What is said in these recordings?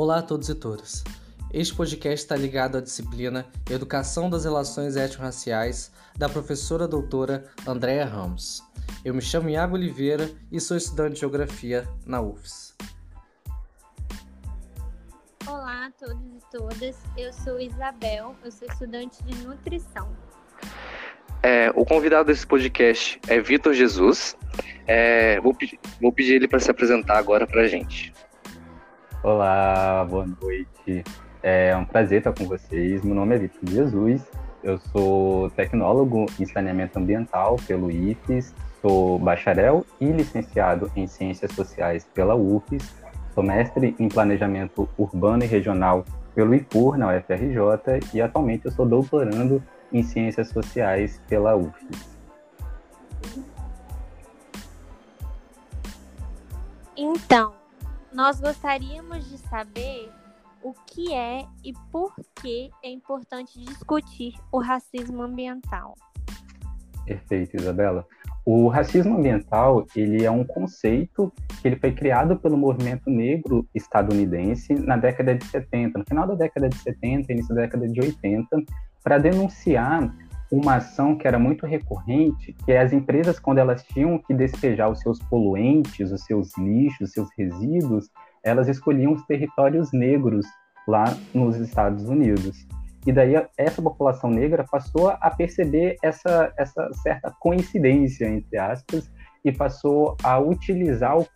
Olá a todos e todas. Este podcast está ligado à disciplina Educação das Relações Étnico-Raciais da professora doutora Andréa Ramos. Eu me chamo Iago Oliveira e sou estudante de Geografia na UFS. Olá a todos e todas, eu sou Isabel, eu sou estudante de Nutrição. É, o convidado desse podcast é Vitor Jesus. É, vou, vou pedir ele para se apresentar agora para a gente. Olá, boa noite. É um prazer estar com vocês. Meu nome é Vitor Jesus. Eu sou tecnólogo em saneamento ambiental pelo IFES, sou bacharel e licenciado em ciências sociais pela UFES, sou mestre em planejamento urbano e regional pelo IPUR na UFRJ e atualmente eu sou doutorando em ciências sociais pela UFES. Então, nós gostaríamos de saber o que é e por que é importante discutir o racismo ambiental. Perfeito, Isabela. O racismo ambiental, ele é um conceito que ele foi criado pelo movimento negro estadunidense na década de 70, no final da década de 70 início da década de 80, para denunciar uma ação que era muito recorrente, que é as empresas, quando elas tinham que despejar os seus poluentes, os seus lixos, os seus resíduos, elas escolhiam os territórios negros lá nos Estados Unidos. E daí essa população negra passou a perceber essa, essa certa coincidência, entre aspas, e passou a utilizar o,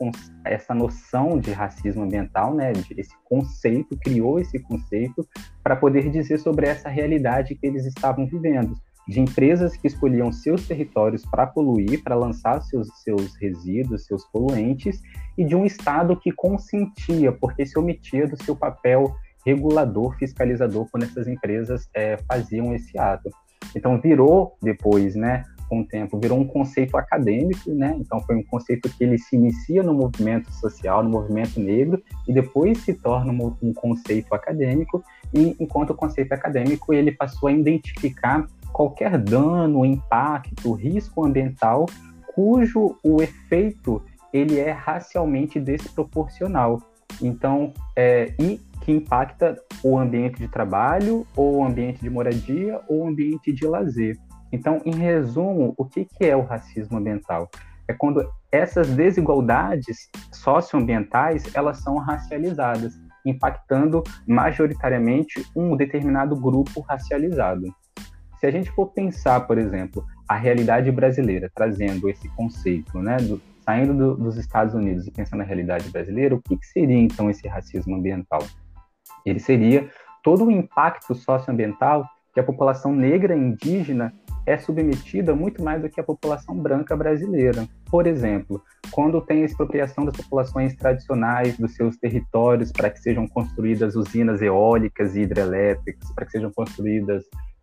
essa noção de racismo ambiental, né, esse conceito, criou esse conceito para poder dizer sobre essa realidade que eles estavam vivendo de empresas que escolhiam seus territórios para poluir, para lançar seus, seus resíduos, seus poluentes, e de um Estado que consentia, porque se omitia do seu papel regulador, fiscalizador, quando essas empresas é, faziam esse ato. Então, virou depois, né, com o tempo, virou um conceito acadêmico, né? Então, foi um conceito que ele se inicia no movimento social, no movimento negro, e depois se torna um, um conceito acadêmico, e enquanto conceito acadêmico, ele passou a identificar qualquer dano, impacto, risco ambiental cujo o efeito ele é racialmente desproporcional. Então, é, e que impacta o ambiente de trabalho, ou o ambiente de moradia, ou o ambiente de lazer. Então, em resumo, o que, que é o racismo ambiental? É quando essas desigualdades socioambientais elas são racializadas, impactando majoritariamente um determinado grupo racializado. Se a gente for pensar, por exemplo, a realidade brasileira, trazendo esse conceito, né, do, saindo do, dos Estados Unidos e pensando na realidade brasileira, o que, que seria então esse racismo ambiental? Ele seria todo o impacto socioambiental que a população negra e indígena é submetida muito mais do que a população branca brasileira. Por exemplo, quando tem a expropriação das populações tradicionais dos seus territórios para que sejam construídas usinas eólicas e hidrelétricas, para que sejam construídas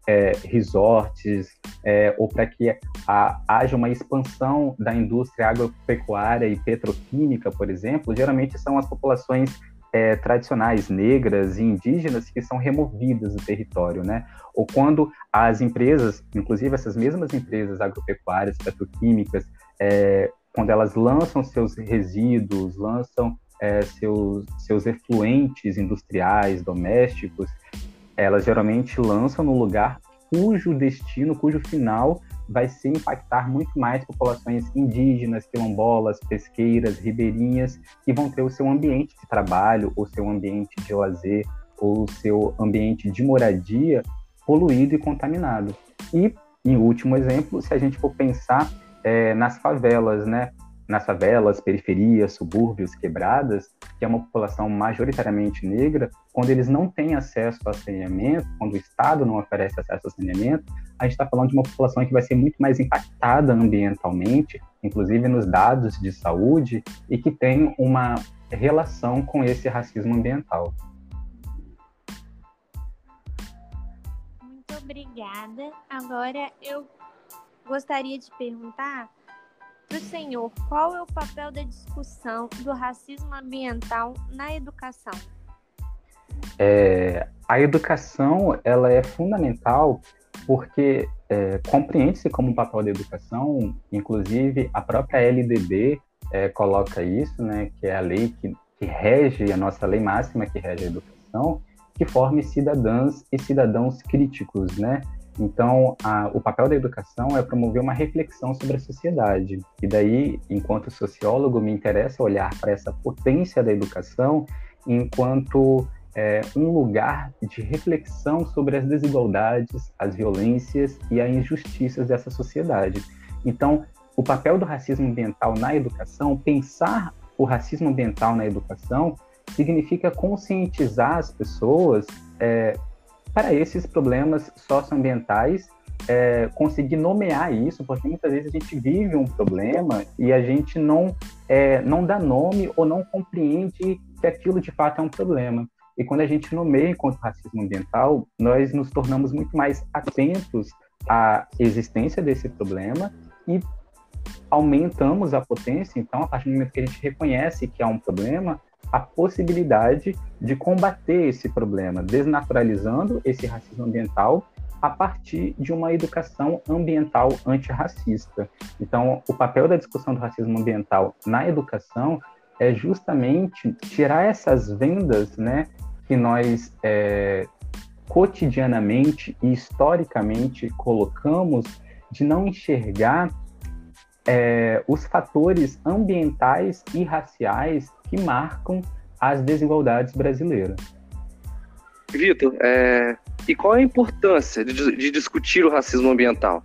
é, resorts, é, ou para que a, haja uma expansão da indústria agropecuária e petroquímica, por exemplo, geralmente são as populações é, tradicionais negras e indígenas que são removidas do território, né? Ou quando as empresas, inclusive essas mesmas empresas agropecuárias, petroquímicas, é, quando elas lançam seus resíduos, lançam é, seus, seus efluentes industriais, domésticos, elas geralmente lançam no lugar cujo destino, cujo final vai ser impactar muito mais populações indígenas, quilombolas, pesqueiras, ribeirinhas, que vão ter o seu ambiente de trabalho, o seu ambiente de lazer, ou seu ambiente de moradia poluído e contaminado. E, em último exemplo, se a gente for pensar é, nas favelas, né? Nas favelas, periferias, subúrbios, quebradas, que é uma população majoritariamente negra, quando eles não têm acesso a saneamento, quando o Estado não oferece acesso a saneamento, a gente está falando de uma população que vai ser muito mais impactada ambientalmente, inclusive nos dados de saúde, e que tem uma relação com esse racismo ambiental. Muito obrigada. Agora eu gostaria de perguntar para o senhor, qual é o papel da discussão do racismo ambiental na educação? É, a educação ela é fundamental porque é, compreende-se como um papel da educação, inclusive a própria LDB é, coloca isso, né, que é a lei que, que rege a nossa lei máxima que rege a educação, que forme cidadãs e cidadãos críticos, né? Então, a, o papel da educação é promover uma reflexão sobre a sociedade. E daí, enquanto sociólogo, me interessa olhar para essa potência da educação enquanto é, um lugar de reflexão sobre as desigualdades, as violências e as injustiças dessa sociedade. Então, o papel do racismo ambiental na educação, pensar o racismo ambiental na educação, significa conscientizar as pessoas é, para esses problemas socioambientais, é, conseguir nomear isso, porque muitas vezes a gente vive um problema e a gente não, é, não dá nome ou não compreende que aquilo de fato é um problema. E quando a gente nomeia enquanto racismo ambiental, nós nos tornamos muito mais atentos à existência desse problema e aumentamos a potência. Então, a partir do momento que a gente reconhece que há um problema, a possibilidade de combater esse problema, desnaturalizando esse racismo ambiental a partir de uma educação ambiental antirracista. Então, o papel da discussão do racismo ambiental na educação é justamente tirar essas vendas, né, que nós é, cotidianamente e historicamente colocamos de não enxergar é, os fatores ambientais e raciais que marcam as desigualdades brasileiras. Vitor, é, e qual é a importância de, de, discutir o racismo ambiental?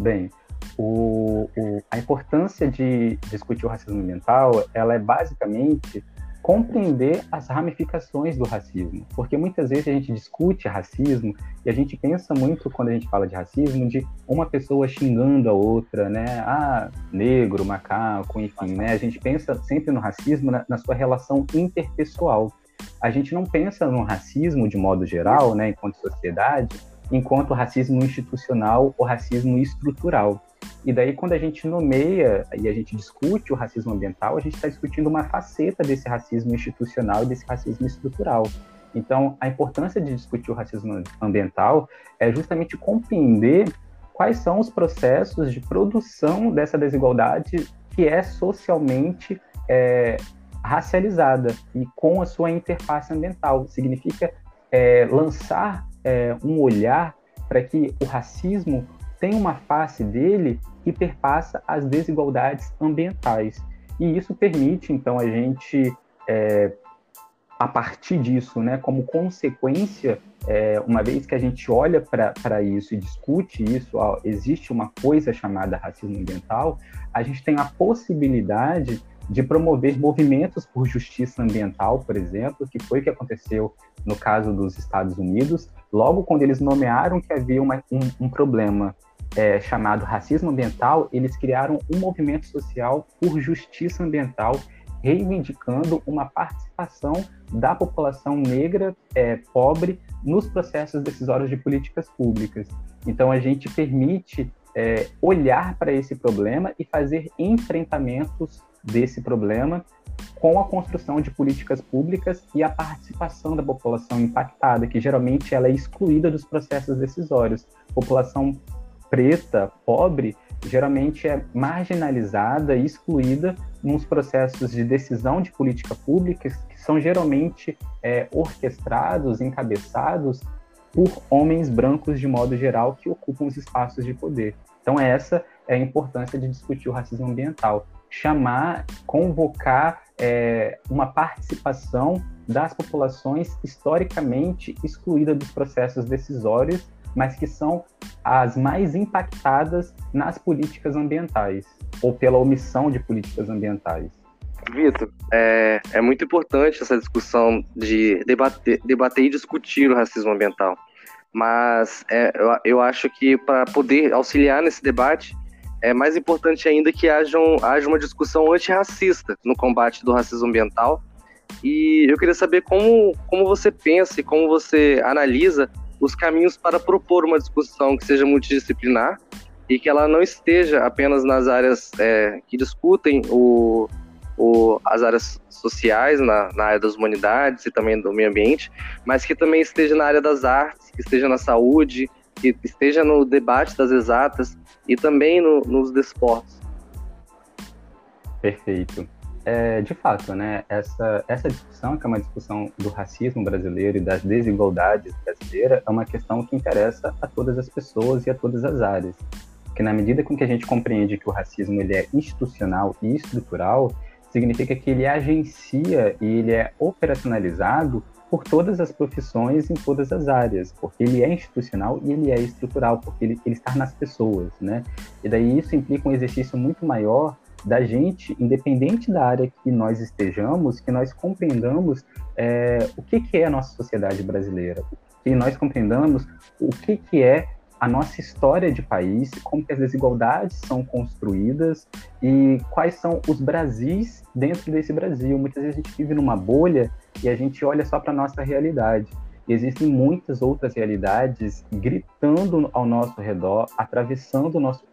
Bem, o, o, a importância de discutir o racismo ambiental, ela é basicamente compreender as ramificações do racismo, porque muitas vezes a gente discute racismo e a gente pensa muito quando a gente fala de racismo de uma pessoa xingando a outra, né? Ah, negro, macaco, enfim, né? A gente pensa sempre no racismo na, na sua relação interpessoal. A gente não pensa no racismo de modo geral, né, enquanto sociedade, enquanto racismo institucional ou racismo estrutural. E daí, quando a gente nomeia e a gente discute o racismo ambiental, a gente está discutindo uma faceta desse racismo institucional e desse racismo estrutural. Então, a importância de discutir o racismo ambiental é justamente compreender quais são os processos de produção dessa desigualdade que é socialmente é, racializada e com a sua interface ambiental. Significa é, lançar é, um olhar para que o racismo tem uma face dele que perpassa as desigualdades ambientais. E isso permite, então, a gente, é, a partir disso, né, como consequência, é, uma vez que a gente olha para isso e discute isso, ó, existe uma coisa chamada racismo ambiental, a gente tem a possibilidade de promover movimentos por justiça ambiental, por exemplo, que foi o que aconteceu no caso dos Estados Unidos, logo quando eles nomearam que havia uma, um, um problema é, chamado racismo ambiental, eles criaram um movimento social por justiça ambiental, reivindicando uma participação da população negra é, pobre nos processos decisórios de políticas públicas. Então, a gente permite é, olhar para esse problema e fazer enfrentamentos desse problema com a construção de políticas públicas e a participação da população impactada, que geralmente ela é excluída dos processos decisórios. População preta, pobre, geralmente é marginalizada e excluída nos processos de decisão de política pública que são geralmente é, orquestrados, encabeçados por homens brancos de modo geral que ocupam os espaços de poder. Então essa é a importância de discutir o racismo ambiental, chamar, convocar é, uma participação das populações historicamente excluídas dos processos decisórios mas que são as mais impactadas nas políticas ambientais, ou pela omissão de políticas ambientais. Vitor, é, é muito importante essa discussão de debater, debater e discutir o racismo ambiental. Mas é, eu, eu acho que para poder auxiliar nesse debate, é mais importante ainda que haja, um, haja uma discussão antirracista no combate do racismo ambiental. E eu queria saber como, como você pensa e como você analisa os caminhos para propor uma discussão que seja multidisciplinar e que ela não esteja apenas nas áreas é, que discutem o, o, as áreas sociais, na, na, área das humanidades e também do meio ambiente, mas que também esteja na área das artes, que esteja na saúde, que esteja no debate das exatas e também no, nos desportos. Perfeito. É, de fato, né, essa, essa discussão, que é uma discussão do racismo brasileiro e das desigualdades brasileiras, é uma questão que interessa a todas as pessoas e a todas as áreas. Porque na medida com que a gente compreende que o racismo ele é institucional e estrutural, significa que ele agencia e ele é operacionalizado por todas as profissões em todas as áreas, porque ele é institucional e ele é estrutural, porque ele, ele está nas pessoas, né? E daí isso implica um exercício muito maior da gente, independente da área que nós estejamos, que nós compreendamos é, o que, que é a nossa sociedade brasileira, que nós compreendamos o que, que é a nossa história de país, como que as desigualdades são construídas e quais são os Brasis dentro desse Brasil. Muitas vezes a gente vive numa bolha e a gente olha só para a nossa realidade. Existem muitas outras realidades gritando ao nosso redor, atravessando o nosso,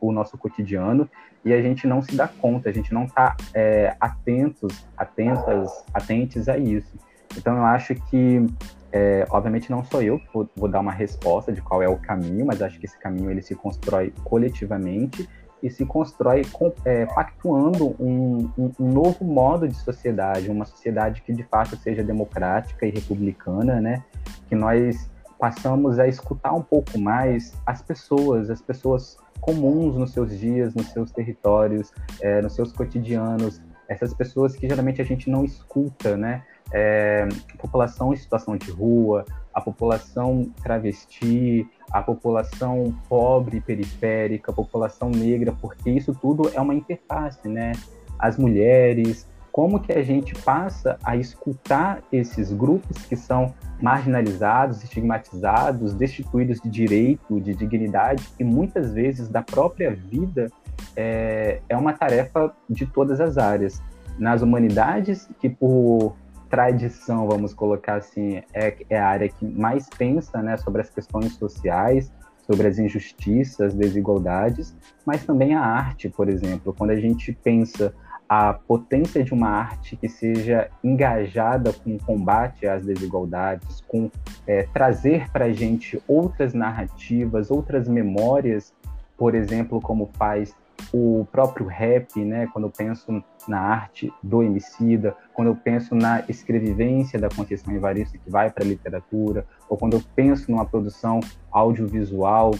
o nosso cotidiano, e a gente não se dá conta, a gente não está é, atentos, atentas, atentes a isso. Então eu acho que é, obviamente não sou eu que vou, vou, dar uma resposta de qual é o caminho, mas acho que esse caminho ele se constrói coletivamente e se constrói com, é, pactuando um, um, novo modo de sociedade, uma sociedade que de fato seja democrática e republicana, né? Que nós passamos a escutar um pouco mais as pessoas, as pessoas comuns nos seus dias, nos seus territórios, é, nos seus cotidianos, essas pessoas que geralmente a gente não escuta, né? é, população em situação de rua, a população travesti, a população pobre periférica, a população negra, porque isso tudo é uma interface, né? As mulheres, como que a gente passa a escutar esses grupos que são marginalizados, estigmatizados, destituídos de direito, de dignidade e muitas vezes da própria vida, é, é uma tarefa de todas as áreas. Nas humanidades, que por tradição, vamos colocar assim, é, é a área que mais pensa né, sobre as questões sociais, sobre as injustiças, desigualdades, mas também a arte, por exemplo. Quando a gente pensa a potência de uma arte que seja engajada com o combate às desigualdades, com é, trazer para a gente outras narrativas, outras memórias, por exemplo, como faz o próprio rap, né? Quando eu penso na arte do Emicida, quando eu penso na escrevivência da Conceição Evaristo que vai para a literatura, ou quando eu penso numa produção audiovisual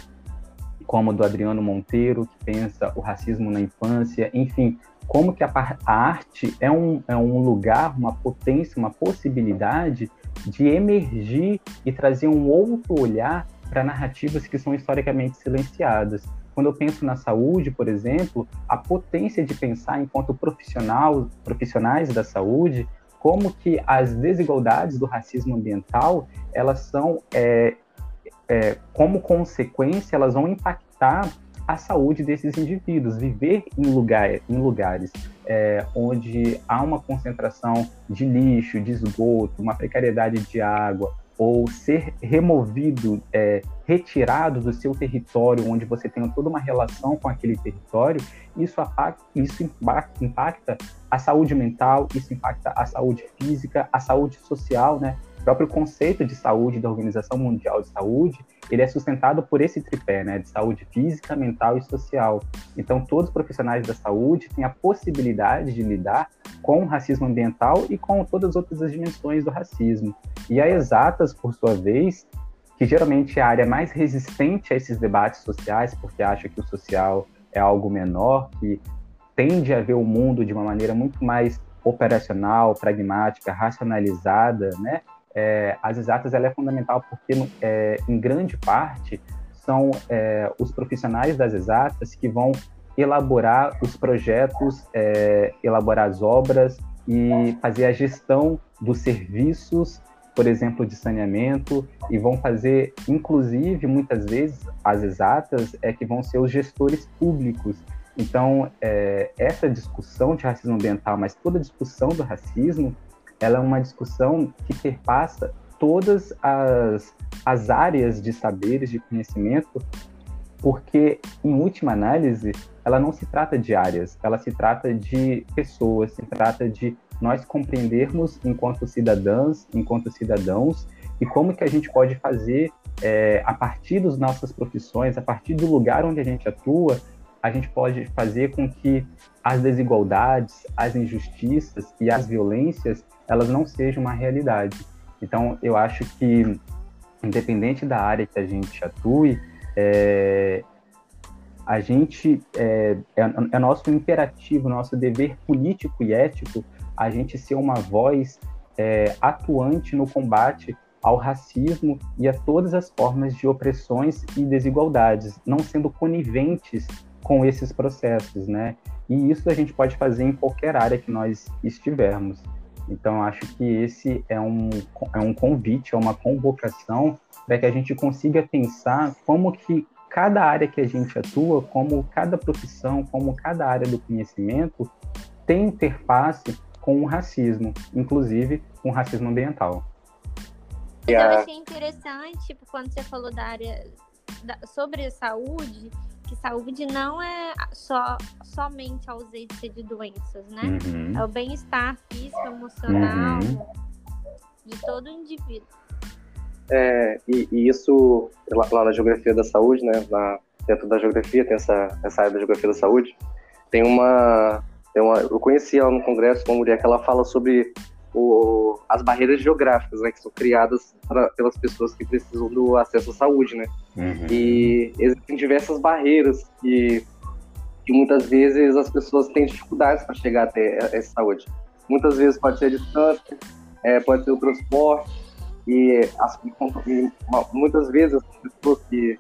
como do Adriano Monteiro, que pensa o racismo na infância, enfim, como que a, a arte é um, é um lugar, uma potência, uma possibilidade de emergir e trazer um outro olhar para narrativas que são historicamente silenciadas. Quando eu penso na saúde, por exemplo, a potência de pensar enquanto profissional, profissionais da saúde, como que as desigualdades do racismo ambiental, elas são, é, é, como consequência, elas vão impactar a saúde desses indivíduos, viver em, lugar, em lugares é, onde há uma concentração de lixo, de esgoto, uma precariedade de água, ou ser removido, é, retirado do seu território, onde você tem toda uma relação com aquele território, isso, isso impacta, a saúde mental, isso impacta a saúde física, a saúde social, né? O próprio conceito de saúde da Organização Mundial de Saúde, ele é sustentado por esse tripé, né, de saúde física, mental e social. Então, todos os profissionais da saúde têm a possibilidade de lidar com o racismo ambiental e com todas as outras dimensões do racismo. E a exatas, por sua vez, que geralmente é a área mais resistente a esses debates sociais, porque acha que o social é algo menor, que tende a ver o mundo de uma maneira muito mais operacional, pragmática, racionalizada, né? É, as exatas ela é fundamental porque, é, em grande parte, são é, os profissionais das exatas que vão elaborar os projetos, é, elaborar as obras e fazer a gestão dos serviços, por exemplo, de saneamento, e vão fazer, inclusive, muitas vezes, as exatas é que vão ser os gestores públicos. Então, é, essa discussão de racismo ambiental, mas toda a discussão do racismo, ela é uma discussão que perpassa todas as, as áreas de saberes, de conhecimento, porque, em última análise, ela não se trata de áreas, ela se trata de pessoas, se trata de nós compreendermos enquanto cidadãs, enquanto cidadãos, e como que a gente pode fazer, é, a partir das nossas profissões, a partir do lugar onde a gente atua, a gente pode fazer com que as desigualdades, as injustiças e as violências elas não sejam uma realidade. Então, eu acho que, independente da área que a gente atue, é, a gente é, é, é, nosso imperativo, nosso dever político e ético a gente ser uma voz é, atuante no combate ao racismo e a todas as formas de opressões e desigualdades, não sendo coniventes com esses processos, né? E isso a gente pode fazer em qualquer área que nós estivermos. Então, acho que esse é um, é um convite, é uma convocação para que a gente consiga pensar como que cada área que a gente atua, como cada profissão, como cada área do conhecimento tem interface com o racismo, inclusive com o racismo ambiental. Eu achei interessante, tipo, quando você falou da área da, sobre a saúde, que saúde não é só somente a ausência de doenças, né? Uhum. É o bem-estar físico, emocional uhum. de todo indivíduo. É, e, e, isso, lá, lá, na geografia da saúde, né? Na, dentro da geografia, tem essa, essa área da geografia da saúde, tem uma, tem uma. Eu conheci ela no congresso uma mulher que ela fala sobre o, as barreiras geográficas, né, que são criadas pra, pelas pessoas que precisam do acesso à saúde, né? Uhum. E existem diversas barreiras que, que muitas vezes as pessoas têm dificuldades para chegar até essa saúde. Muitas vezes pode ser a distância, é, pode ser o transporte, e, as, e muitas vezes as pessoas que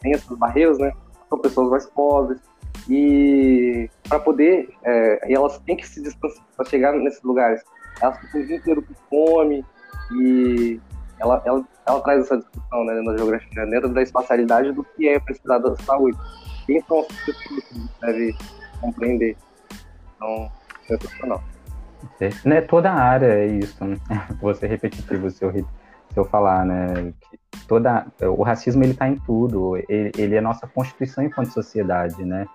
têm essas barreiras, né, são pessoas mais pobres, e para poder, é, elas têm que se distanciar para chegar nesses lugares elas ficam o dia inteiro com fome e ela, ela, ela traz essa discussão né, na geografia, dentro da espacialidade do que é precisar da saúde. Quem são as pessoas que deve compreender? Então, sensacional. Né, toda área é isso, né? Vou ser repetitivo se eu, se eu falar, né? Que toda, o racismo ele está em tudo, ele, ele é nossa constituição enquanto sociedade, né?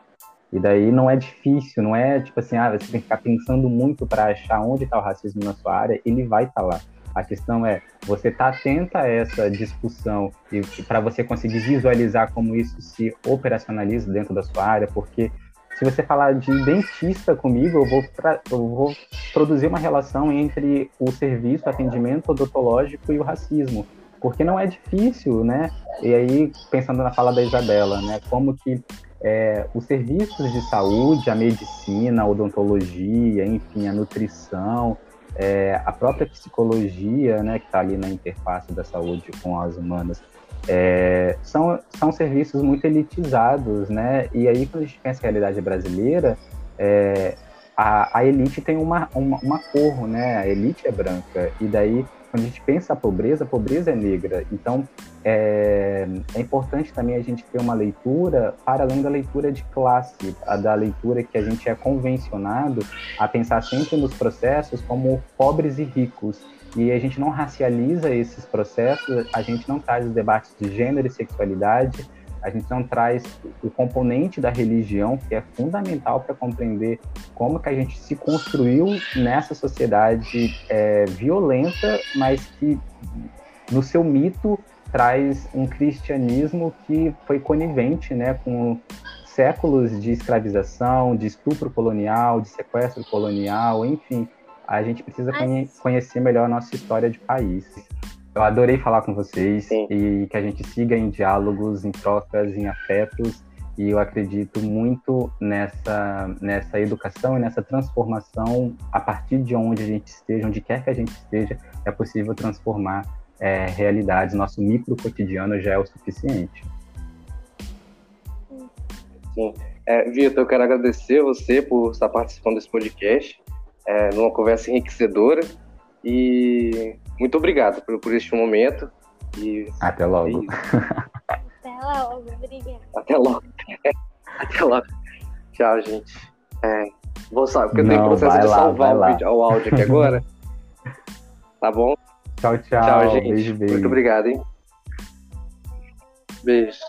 E daí não é difícil, não é tipo assim, ah, você tem que ficar pensando muito para achar onde está o racismo na sua área, ele vai estar tá lá. A questão é, você tá atenta a essa discussão e, para você conseguir visualizar como isso se operacionaliza dentro da sua área, porque se você falar de dentista comigo, eu vou, pra, eu vou produzir uma relação entre o serviço, atendimento odontológico e o racismo, porque não é difícil, né? E aí, pensando na fala da Isabela, né? Como que é, os serviços de saúde, a medicina, a odontologia, enfim, a nutrição, é, a própria psicologia, né, que está ali na interface da saúde com as humanas, é, são, são serviços muito elitizados, né? E aí, quando a gente pensa em realidade brasileira, é, a, a elite tem uma, uma, uma cor, né? A elite é branca. E daí quando a gente pensa a pobreza, a pobreza é negra. Então, é, é, importante também a gente ter uma leitura para além da leitura de classe, a da leitura que a gente é convencionado a pensar sempre nos processos como pobres e ricos. E a gente não racializa esses processos, a gente não traz os debates de gênero e sexualidade, a gente não traz o componente da religião, que é fundamental para compreender como que a gente se construiu nessa sociedade é, violenta, mas que no seu mito traz um cristianismo que foi conivente né, com séculos de escravização, de estupro colonial, de sequestro colonial, enfim. A gente precisa conhe conhecer melhor a nossa história de país. Eu adorei falar com vocês Sim. e que a gente siga em diálogos, em trocas, em afetos. E eu acredito muito nessa, nessa educação e nessa transformação a partir de onde a gente esteja, onde quer que a gente esteja, é possível transformar é, realidades. Nosso micro cotidiano já é o suficiente. Sim. É, Vitor, eu quero agradecer você por estar participando desse podcast, é, numa conversa enriquecedora. E muito obrigado por, por este momento. E, Até logo. E... Até logo, obrigado. Até logo. Até logo. Tchau, gente. É, vou só, porque eu tenho processo de lá, salvar o, vídeo, o áudio aqui agora. tá bom? Tchau, tchau. Tchau, gente. Beijo, beijo. Muito obrigado, hein? Beijo.